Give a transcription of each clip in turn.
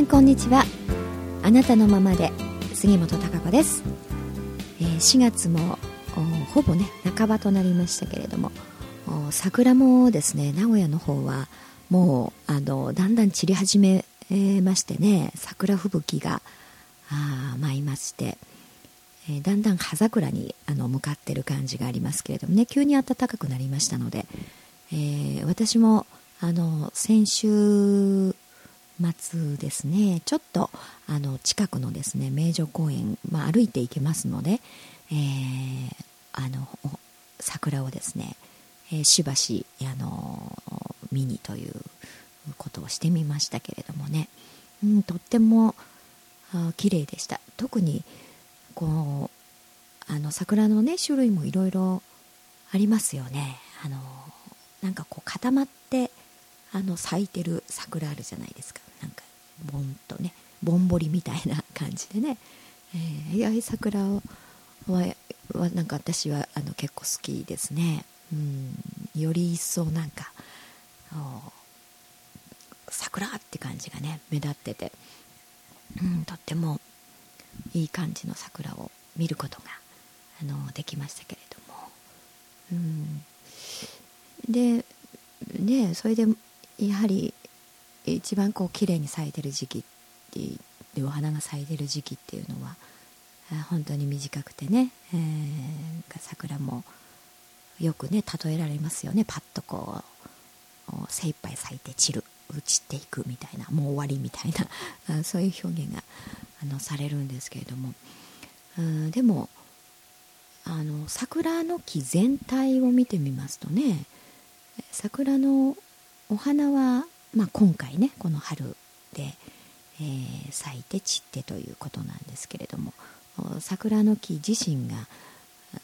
んこんにちは。あなたのままで杉本孝子です、えー、4月もほぼね半ばとなりましたけれども桜もですね名古屋の方はもうあのだんだん散り始めましてね桜吹雪が舞いまして、えー、だんだん葉桜にあの向かってる感じがありますけれどもね急に暖かくなりましたので、えー、私もあの先週末ですね。ちょっとあの近くのですね名城公園、まあ、歩いて行けますので、えー、あの桜をですね、えー、しばしあの見にということをしてみましたけれどもね、うん、とっても綺麗でした。特にこうあの桜のね種類もいろいろありますよね。あのなんかこう固まってあの咲いてる桜あるじゃないですか。なんかボンとねぼんぼりみたいな感じでね、えー、八重桜ははなんか私はあの結構好きですね、うん、より一層なんか桜って感じがね目立ってて、うん、とってもいい感じの桜を見ることがあのできましたけれども、うん、でねそれでやはり一番こう綺麗に咲いてる時期ってでお花が咲いてる時期っていうのは本当に短くてね、えー、桜もよくね例えられますよね。パッとこう精一杯咲いて散る散っていくみたいなもう終わりみたいな そういう表現があのされるんですけれども。うんでもあの桜の木全体を見てみますとね桜のお花は、まあ、今回ねこの春で、えー、咲いて散ってということなんですけれども桜の木自身が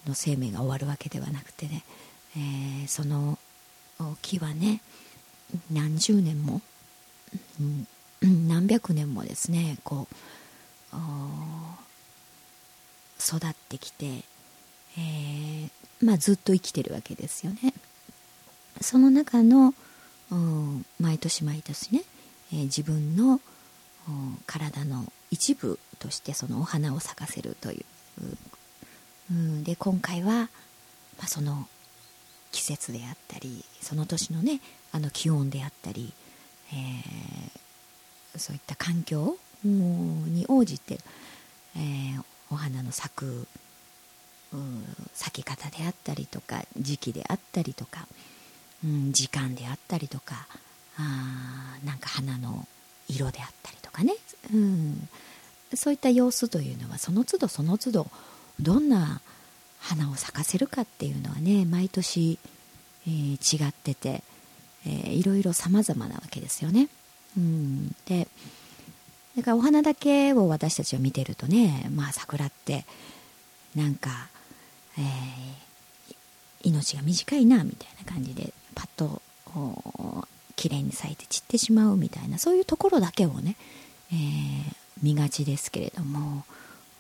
の生命が終わるわけではなくてね、えー、その木はね何十年も、うん、何百年もですねこう育ってきて、えー、まあ、ずっと生きてるわけですよね。その中の毎年毎年ね、えー、自分の体の一部としてそのお花を咲かせるという、うん、で今回は、まあ、その季節であったりその年のねあの気温であったり、えー、そういった環境に応じて、えー、お花の咲く咲き方であったりとか時期であったりとか、うん、時間であったりとかあなんか花の色であったりとかね、うん、そういった様子というのはその都度その都度どんな花を咲かせるかっていうのはね毎年、えー、違ってて、えー、いろいろ様々なわけですよね。うん、でだからお花だけを私たちは見てるとねまあ桜ってなんか、えー、命が短いなみたいな感じでパッと綺麗に咲いて散ってしまうみたいなそういうところだけをね、えー、見がちですけれども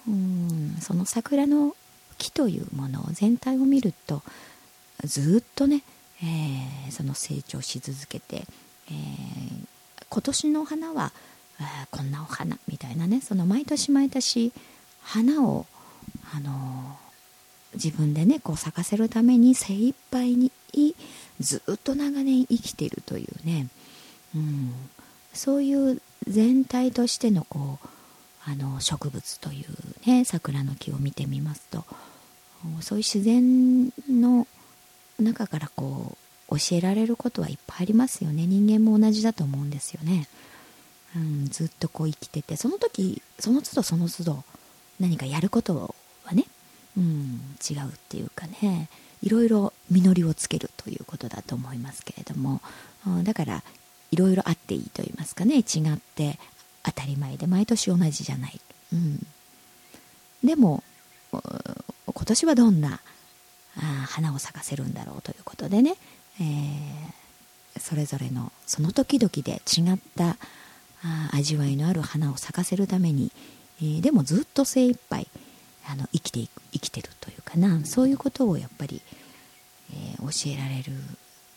うんその桜の木というものを全体を見るとずっとね、えー、その成長し続けて、えー、今年の花はこんなお花みたいなねその毎年毎年花を、あのー、自分でねこう咲かせるために精一杯にいずっと長年生きているというね、うん、そういう全体としてのこうあの植物というね桜の木を見てみますとそういう自然の中からこう教えられることはいっぱいありますよね。人間も同じだと思うんですよね、うん、ずっとこう生きてて。その時その都度その都度何かやることはね、うん、違うっていうかね。いろいろ実りをつけるということだと思いますけれどもだからいろいろあっていいと言いますかね違って当たり前で毎年同じじゃない、うん、でも今年はどんな花を咲かせるんだろうということでね、えー、それぞれのその時々で違った味わいのある花を咲かせるために、えー、でもずっと精一杯あの生きて生きてるというかな。そういうことをやっぱり、えー、教えられる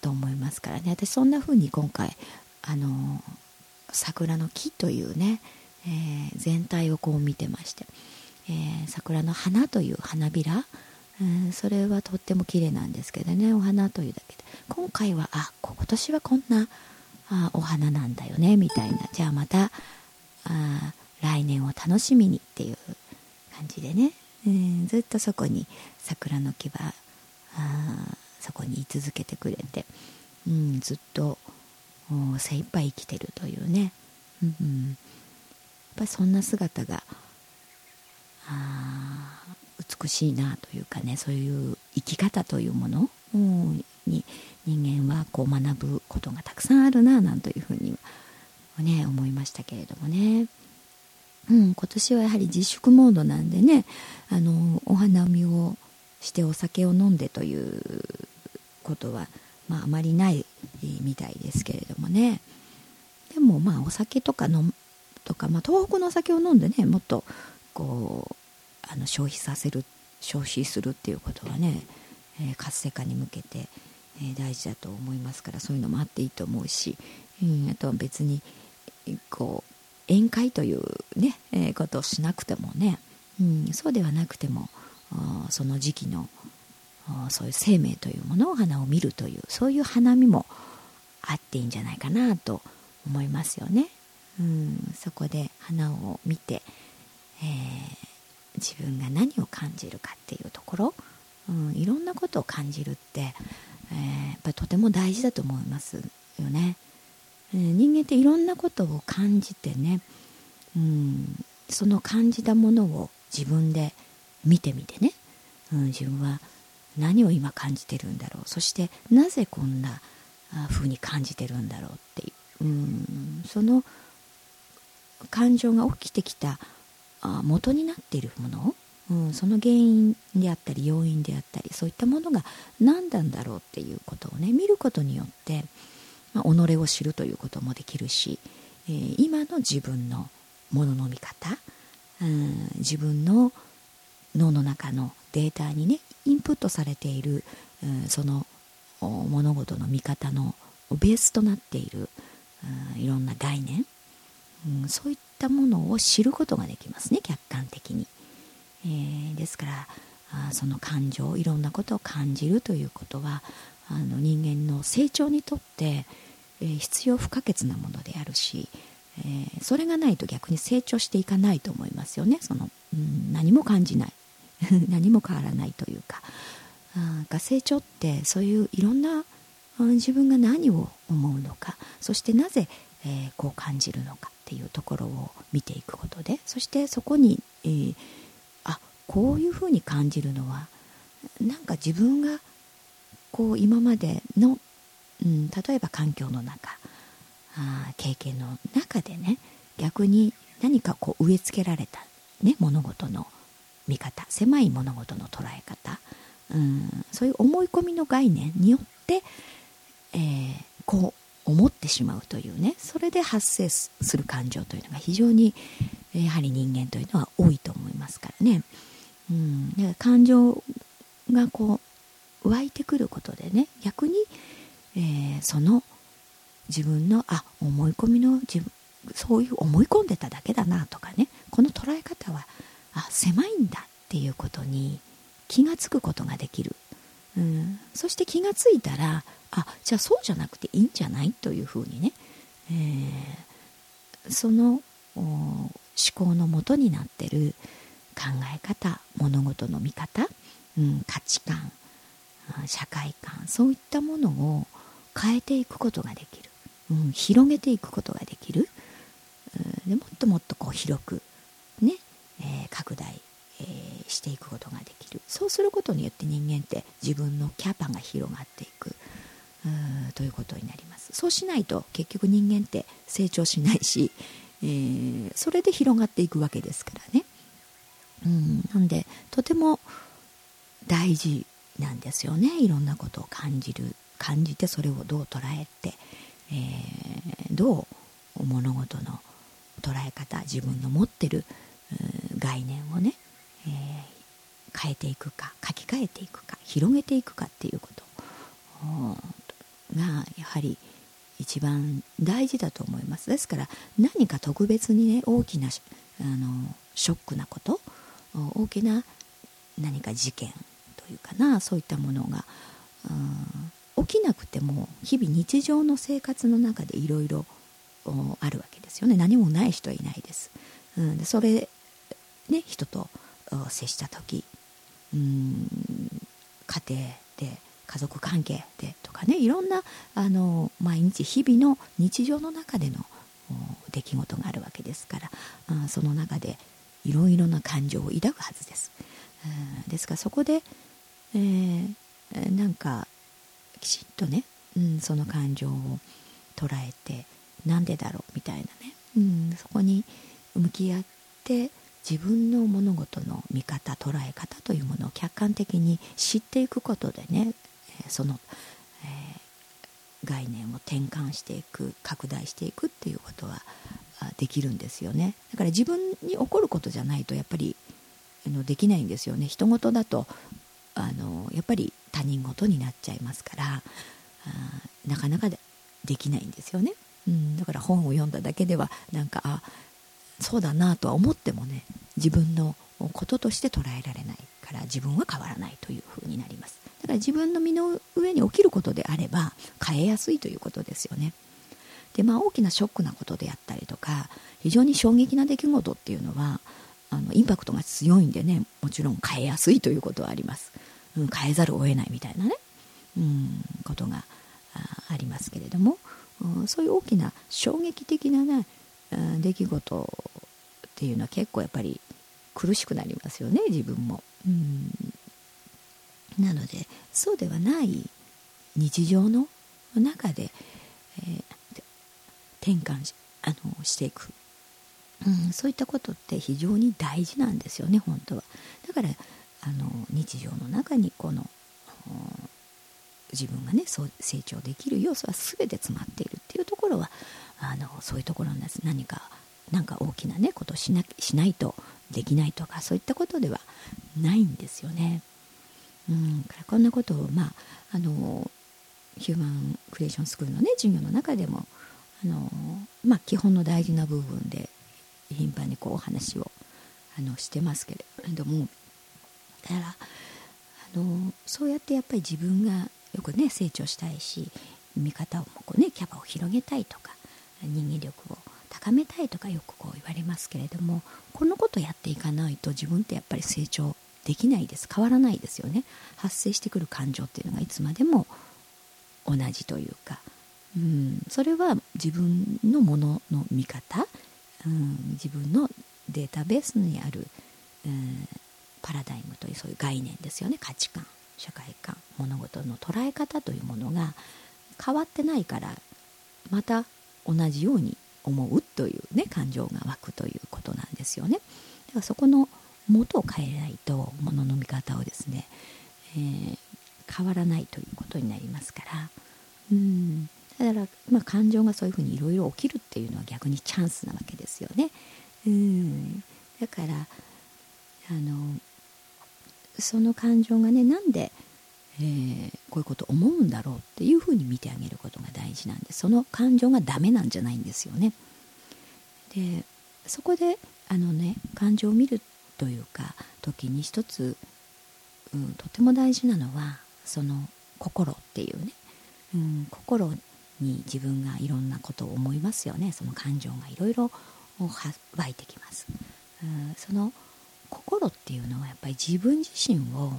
と思いますからね。私そんな風に今回あの桜の木というね、えー、全体をこう見てまして、えー、桜の花という花びら、えー、それはとっても綺麗なんですけどね。お花というだけで。今回はあ今年はこんなあお花なんだよねみたいな。じゃあまたあ来年を楽しみにっていうでね、えー、ずっとそこに桜の木はあそこに居続けてくれて、うん、ずっと精一杯生きてるというね、うん、やっぱりそんな姿があ美しいなというかねそういう生き方というもの、うん、に人間はこう学ぶことがたくさんあるななんというふうにね思いましたけれどもね。うん、今年はやはり自粛モードなんでねあのお花見をしてお酒を飲んでということは、まあ、あまりないみたいですけれどもね。でもまあお酒とか飲とか、まあ、東北のお酒を飲んでねもっとこうあの消費させる消費するっていうことはね、えー、活性化に向けて、えー、大事だと思いますからそういうのもあっていいと思うし、うん、あとは別にこう宴会というね、えー、ことをしなくてもね、うん、そうではなくてもその時期のそういう生命というものを花を見るというそういう花見もあっていいんじゃないかなと思いますよね。うん、そこで花を見て、えー、自分が何を感じるかっていうところ、うん、いろんなことを感じるって、えー、やっぱりとても大事だと思いますよね。人間っていろんなことを感じてね、うん、その感じたものを自分で見てみてね、うん、自分は何を今感じてるんだろう。そしてなぜこんな風に感じてるんだろうっていう、うん、その感情が起きてきた元になっているもの、うん、その原因であったり要因であったりそういったものが何なんだろうっていうことをね見ることによって、まあ、己を知るということもできるし、えー、今の自分のものの見方、うん、自分の脳の中のデータにねインプットされている、うん、その物事の見方のベースとなっている、うん、いろんな概念、うん、そういったものを知ることができますね客観的に、えー、ですからあその感情いろんなことを感じるということはあの人間の成長にとって、えー、必要不可欠なものであるし、えー、それがないと逆に成長していかないと思いますよね。その、うん、何も感じない。何も変わらないというか。あ成長ってそういういろんな自分が何を思うのか。そしてなぜ、えー、こう感じるのかっていうところを見ていくことで。そしてそこに、えー、あこういうふうに感じるのはなんか自分がこう今までの、うん、例えば環境の中あ経験の中でね逆に何かこう植え付けられた、ね、物事の見方狭い物事の捉え方うんそういう思い込みの概念によって、えー、こう思ってしまうというねそれで発生する感情というのが非常にやはり人間というのは多いと思いますからね。うん、だから感情がこう湧いてくることでね逆に、えー、その自分のあ思い込みの自分そういう思い込んでただけだなとかねこの捉え方はあ狭いんだっていうことに気が付くことができる、うん、そして気が付いたらあじゃあそうじゃなくていいんじゃないというふうにね、えー、その思考のもとになってる考え方物事の見方、うん、価値観社会観そういったものを変えていくことができる、うん、広げていくことができる、うん、でもっともっとこう広くねえー、拡大、えー、していくことができる。そうすることによって人間って自分のキャパが広がっていく。ということになります。そうしないと結局人間って成長しないし、えー、それで広がっていくわけですからね。うんなんでとても大事。なんですよね。いろんなことを感じる感じてそれをどう捉えて、えー、どう物事の捉え方自分の持ってる概念をね、えー、変えていくか書き換えていくか広げていくかっていうことがやはり一番大事だと思います。ですから何か特別にね大きなあのショックなこと大きな何か事件いうかなそういったものが、うん、起きなくても日々日常の生活の中でいろいろあるわけですよね。何もない人はいないです、うん、それね人と接した時うん。家庭で家族関係でとかね。いろんなあの毎日日々の日常の中での出来事があるわけですから。あその中でいろいろな感情を抱くはずです。ですからそこで、えー、なんかきちんとね、うん、その感情を捉えてなんでだろうみたいなね、うん、そこに向き合って自分の物事の見方捉え方というものを客観的に知っていくことでねその、えー、概念を転換していく拡大していくっていうことはできるんですよね。だから自分に起こることじゃないとやっぱりあのできないんですよね。人事だとあのやっぱり他人事になっちゃいますからなかなかできないんですよね、うん、だから本を読んだだけではなんかあそうだなとは思ってもね自分のこととして捉えられないから自分は変わらないというふうになります。だから自分の身の上に起きることであれば変えやすいということですよね。でまあ大きなショックなことであったりとか非常に衝撃な出来事っていうのはあのインパクトが強いんでねもちろん変えやすいということはあります、変えざるを得ないみたいなね、うん、ことがありますけれども、うん、そういう大きな衝撃的なね、うん、出来事っていうのは結構やっぱり苦しくなりますよね自分も、うん、なのでそうではない日常の中で、えー、転換しあのしていく、うん、そういったことって非常に大事なんですよね本当は。だからあの日常の中にこの自分がねそう成長できる要素は全て詰まっているっていうところはあのそういうところなんです何かなんか大きなねことをしなしないとできないとかそういったことではないんですよね。うん、からこんなことを、まあ、あのヒューマンクリエーションスクールのね授業の中でもあの、まあ、基本の大事な部分で頻繁にこうお話をあのしてますけれどもだからあのそうやってやっぱり自分がよくね成長したいし見方をこうねキャパを広げたいとか人間力を高めたいとかよくこう言われますけれどもこのことやっていかないと自分ってやっぱり成長できないです。変わらないですよね。発生してくる感情っていうのがいつまでも同じというか、うん、それは自分のものの見方、うん、自分のデータベースにある、うん、パラダイムというそういう概念ですよね価値観社会観物事の捉え方というものが変わってないからまた同じように思うというね感情が湧くということなんですよね。だからそこの元を変えないと物の見方をですね、えー、変わらないということになりますからうんだから、まあ、感情がそういうふうにいろいろ起きるっていうのは逆にチャンスなわけですよね。うんだからあのその感情がねなんで、えー、こういうこと思うんだろうっていうふうに見てあげることが大事なんでその感情がダメなんじゃないんですよね。でそこであのね感情を見るというか時に一つ、うん、とても大事なのはその心っていうね、うん、心に自分がいろんなことを思いますよね。その感情がいろいろ湧いてきます、うん、その心っていうのはやっぱり自分自身を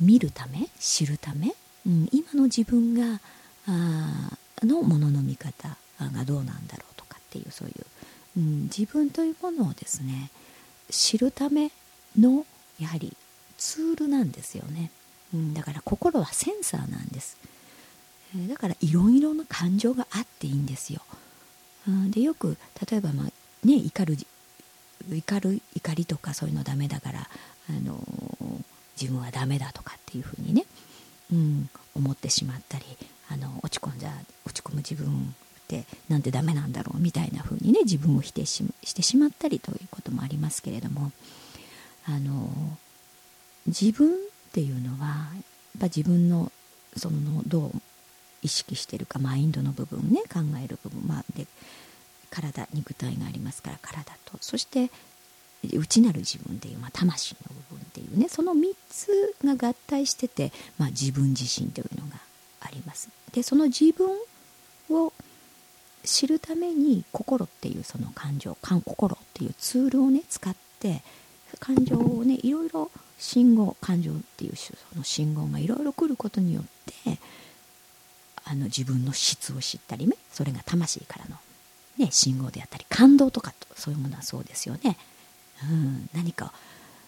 見るため知るため、うん、今の自分があのものの見方がどうなんだろうとかっていうそういう、うん、自分というものをですね知るためのやはりツールなんですよね、うん、だから心はセンサーなんです、え、だからいろいろな感情があっていいんですよ、うん、でよく例えば、まあね、怒る怒る怒りとかそういうのダメだから、あの、自分はダメだとかっていうふうにね、うん、思ってしまったりあの落ち込んじゃ落ち込む自分ってなんてダメなんだろうみたいな風にね自分を否定ししてしまったりということもありますけれどもあの自分っていうのはやっぱ自分のそのどう意識してるかマインドの部分ね考える部分、まあ、で体肉体がありますから体と。そして内なる自分っていう、まあ、魂の部分っていうねその3つが合体してて、まあ、自分自身というのがあります。でその自分を知るために心っていうその感情感心っていうツールをね使って感情をねいろいろ信号感情っていうその信号がいろいろ来ることによってあの自分の質を知ったりねそれが魂からの、ね、信号であったり感動とかそういうものはそうですよね、うん、何か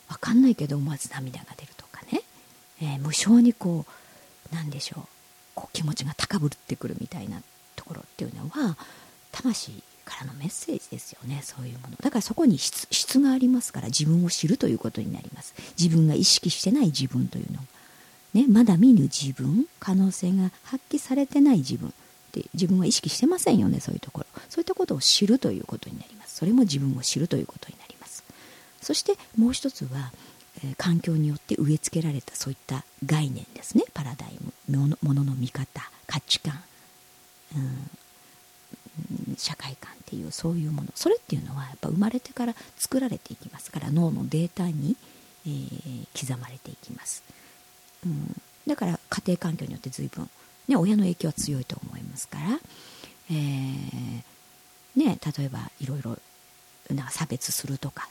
分かんないけど思わず涙が出るとかね、えー、無性にこうなんでしょう。こう気持ちが高ぶってくるみたいなところっていうのは魂からのメッセージですよね。そういうもの。だからそこに質質がありますから自分を知るということになります。自分が意識してない自分というの。ね、まだ見ぬ自分。可能性が発揮されてない自分。って自分は意識してませんよねそういうところ。そういったことを知るということになります。それも自分を知るということになります。そしてもう一つは、えー、環境によって植え付けられたそういった概念ですね。パラダイムものの見方価値観、うん、社会観っていうそういうもの。それっていうのはやっぱ生まれてから作られていきますから脳のデータに、えー、刻まれていきます。うん、だから家庭環境によって随分、ね、親の影響は強いと思いますから、えーね、例えばいろいろな差別するとか、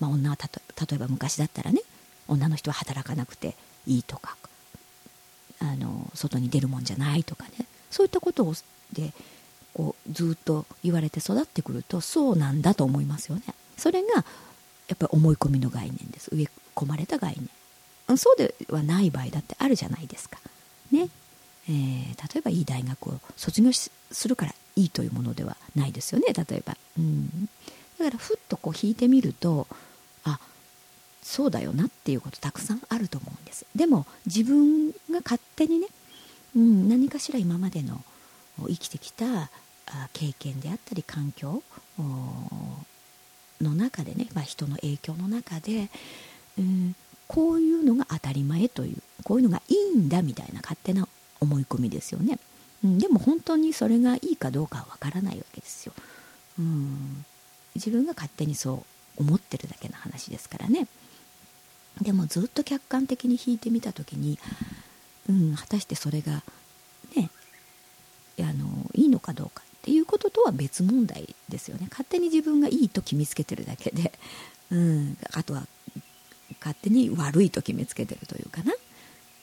まあ、女は例えば昔だったらね女の人は働かなくていいとかあの外に出るもんじゃないとかねそういったことをでこうずっと言われて育ってくるとそうなんだと思いますよねそれがやっぱり思い込みの概念です植え込まれた概念そうではない場合だってあるじゃないですか。ね。えー、例えばいい大学を卒業するからいいというものではないですよね例えば、うん、だからふっとこう引いてみるとあそうだよなっていうことたくさんあると思うんです。でも自分が勝手にね、うん、何かしら今までの生きてきた経験であったり環境の中でね、まあ、人の影響の中で、うん、こういうのが当たり前というこういうのがいいんだみたいな勝手な思い込みですよね、うん、でも本当にそれがいいかどうかはわからないわけですよ、うん、自分が勝手にそう思ってるだけの話ですからね。でもずっと客観的に引いてみた時に、うん、果たしてそれがねあのいいのかどうかっていうこととは別問題ですよね。勝手に自分がいいと決めつけてるだけで、うん、あとは勝手に悪いと決めつけてるというかな。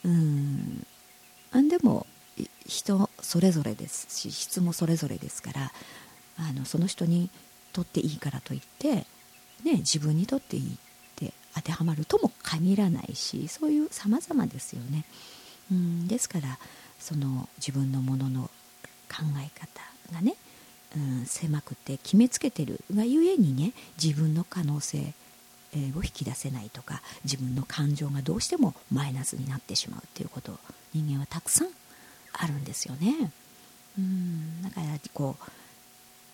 うん。でも人それぞれですし質もそれぞれですからあのその人にとっていいからといって、ね、自分にとっていいって当てはまるとも限らないしそういう様々ですよね。うんですからその自分のものの考え方がね、うん、狭くて決めつけてるがゆえにね自分の可能性を引き出せないとか自分の感情がどうしてもマイナスになってしまうっていうこと人間はたくさんあるんですよね。うん。だからこう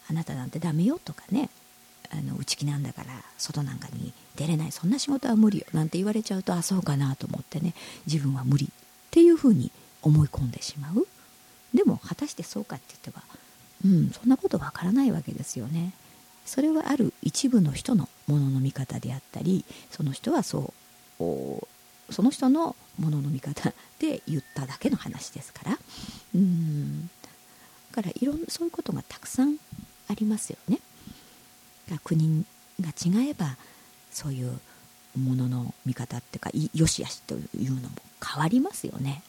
あなたなんてダメよとかねあの内気なんだから外なんかに出れないそんな仕事は無理よなんて言われちゃうとあそうかなと思ってね自分は無理っていうふうに思い込んでしまう。でも果たしてそうかって言ってはうんそんなことわからないわけですよね。それはある一部の人のものの見方であったりその人はそうその人のものの見方で言っただけの話ですからうんだからいろんそういうことがたくさんありますよね。国が違えばそういうものの見方っていうかよしあしというのも変わりますよね。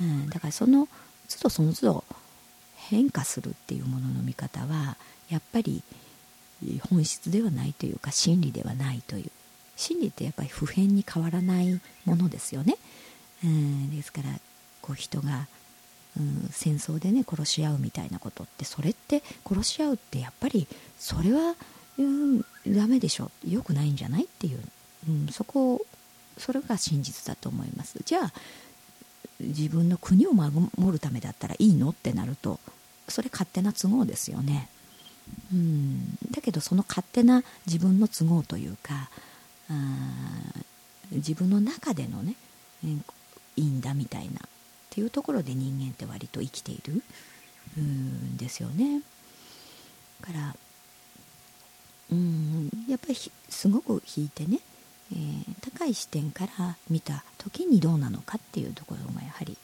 うん、だからその都度その都度変化するっていうものの見方はやっぱり本質ではないというか真理ではないという真理ってやっぱり普遍に変わらないものですよね。うんですからこう人が、うん、戦争でね殺し合うみたいなことってそれって殺し合うってやっぱりそれは、うん、ダメでしょよくないんじゃないっていう、うん、そこをそれが真実だと思います。じゃあ自分の国を守るためだったらいいのってなるとそれ勝手な都合ですよね。うんだけどその勝手な自分の都合というかあ自分の中でのねいいんだみたいなっていうところで人間って割と生きているんですよね。だからうんやっぱりすごく引いてね、えー、高い視点から見た時にどうなのかっていうところがやはり、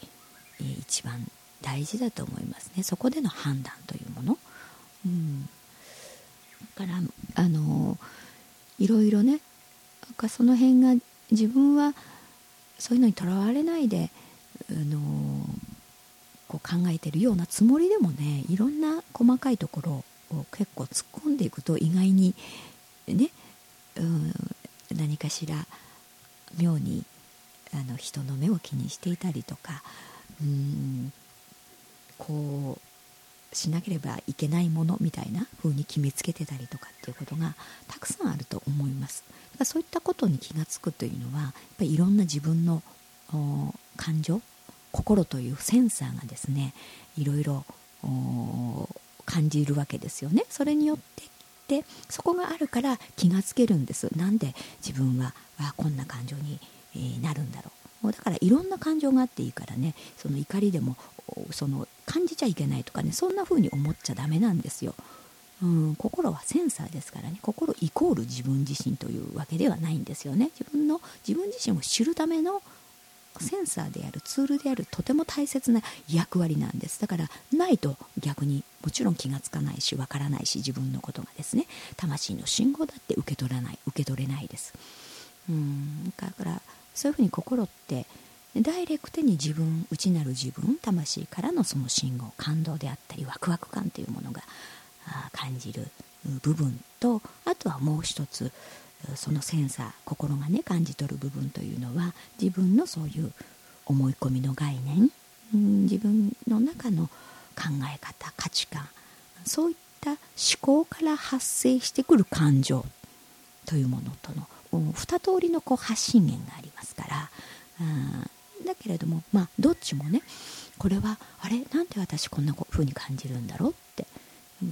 えー、一番大事だと思いますねそこでの判断というもの。うん、だからあのいろいろねなんかその辺が自分はそういうのにとらわれないで、あのこう考えてるようなつもりでもねいろんな細かいところを結構突っ込んでいくと意外にね、うん、何かしら妙にあの人の目を気にしていたりとかうんこうしなければいけないものみたいな風に決めつけてたりとかっていうことがたくさんあると思います。だからそういったことに気が付くというのはやっぱりいろんな自分の感情心というセンサーがですねいろいろ感じるわけですよね。それによってでそこがあるから気がつけるんです。なんで自分はあこんな感情に、えー、なるんだろうだからいろんな感情があっていいからねその怒りでもその感じちゃいけないとかねそんな風に思っちゃダメなんですよ。うん、心はセンサーですからね。心イコール自分自身というわけではないんですよね。自分の自分自身を知るためのセンサーであるツールであるとても大切な役割なんです。だからないと逆にもちろん気がつかないしわからないし自分のことがですね。魂の信号だって受け取らない受け取れないです。うんだからそういうふうに心ってダイレクトに自分内なる自分魂からのその信号感動であったりワクワク感というものが感じる部分とあとはもう一つそのセンサー心がね感じ取る部分というのは自分のそういう思い込みの概念、自分の中の考え方価値観そういった思考から発生してくる感情というものとの二通りのこう発信源がありますから、うん、だけれどもまあどっちもねこれはあれなんで私こんな風に感じるんだろうって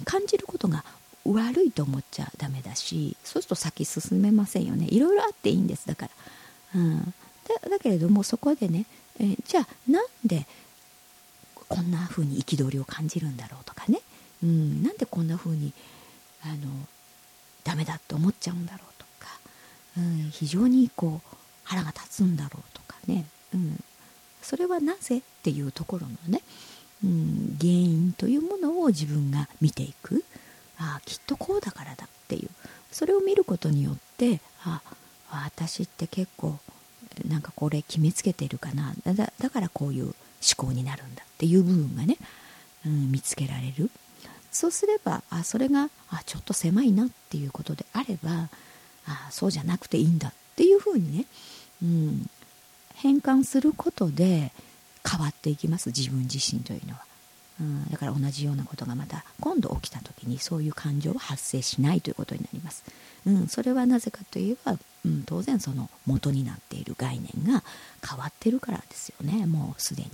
感じることが悪いと思っちゃダメだしそうすると先進めませんよね。いろいろあっていいんですだから、うん、だだけれどもそこでね、え、じゃあなんでこんな風に憤りを感じるんだろうとかね、うん、なんでこんな風にあのダメだって思っちゃうんだろうとか、うん、非常にこう腹が立つんだろうとかね、うん、それはなぜっていうところのね、うん、原因というものを自分が見ていく、ああきっとこうだからだっていう。それを見ることによってあ私って結構なんかこれ決めつけてるかな。だだからこういう思考になるんだっていう部分がね、うん、見つけられる。そうすればあそれがあちょっと狭いなっていうことであればあそうじゃなくていいんだっていうふうにね、うん、変換することで変わっていきます自分自身というのは。うん、だから同じようなことがまた今度起きた時にそういう感情は発生しないということになります。うん、それはなぜかといえば、うん、当然その元になっている概念が変わってるからですよねもうすでに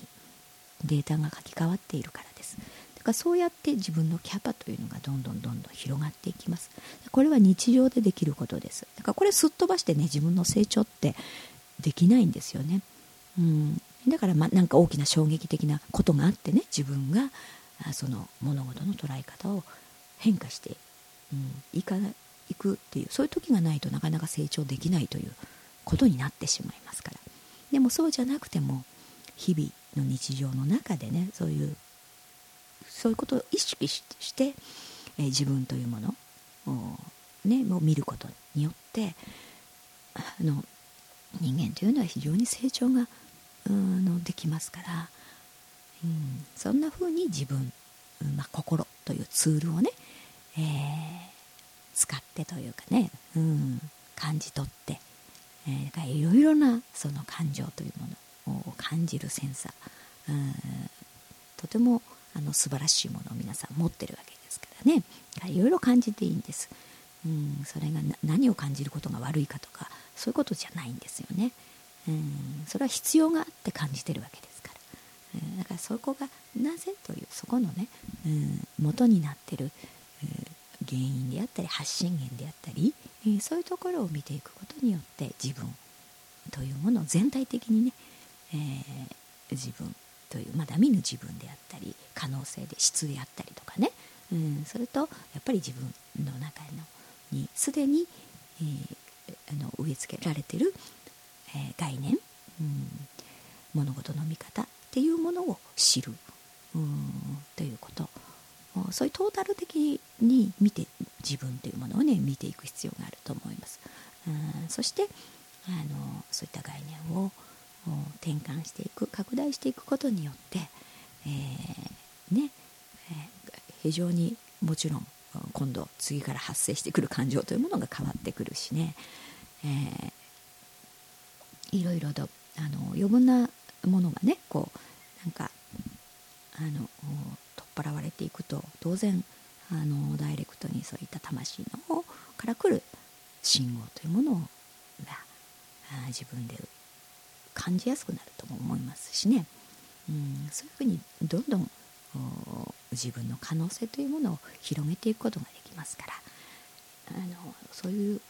データが書き換わっているからですだからそうやって自分のキャパというのがどんどんどんどん広がっていきますこれは日常でできることですだからこれすっ飛ばしてね自分の成長ってできないんですよね、うん、だからまなんか大きな衝撃的なことがあってね自分がその物事の捉え方を変化して、うん、いかいくっていうそういう時がないとなかなか成長できないということになってしまいますから。でもそうじゃなくても日々の日常の中でねそういうそういうことを意識して、えー、自分というものを,、ね、を見ることによってあの人間というのは非常に成長がのできますから、うん、そんな風に自分、まあ、心というツールをね、えー、使ってというかね、うん、感じ取って、えー、いろいろなその感情というものを感じるセンサー、うん、とてもあの素晴らしいものを皆さん持ってるわけですからね。いろいろ感じていいんです、うん、それが何を感じることが悪いかとかそういうことじゃないんですよね、うん、それは必要があって感じてるわけですから、うん、だからそこがなぜというそこのね、うん、元になってる、うん、原因であったり発信源であったり、うん、そういうところを見ていくことによって自分というものを全体的にね、えー、自分というまだ見ぬ自分であったり可能性で質であったりとかね、うん、それとやっぱり自分の中のにすでに、えー、あの植え付けられてる、えー、概念、うん、物事の見方っていうものを知る、うん、ということそういうトータル的に見て自分というものをね見ていく必要があると思います。うんそしてあのそういった概念を転換していく拡大していくことによって、えー、ね、えー、非常にもちろん今度次から発生してくる感情というものが変わってくるしね、えー、いろいろとあの余分なものがねこうなんかあの取っ払われていくと当然あのダイレクトにそういった魂の方から来る信号というものが自分で感じやすくなるとも思いますしね、うん、そういうふうにどんどん自分の可能性というものを広げていくことができますからあのそういう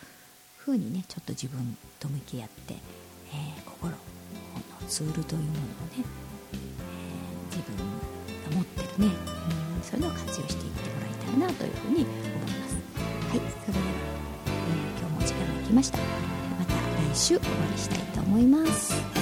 ふうにねちょっと自分と向き合って、えー、心のツールというものをね、えー、自分が持ってるね、うん、そういうのを活用していってもらいたいなというふうに思います。はいそれでは、えー、今日もお時間が来ました。また来週お会いしたいと思います。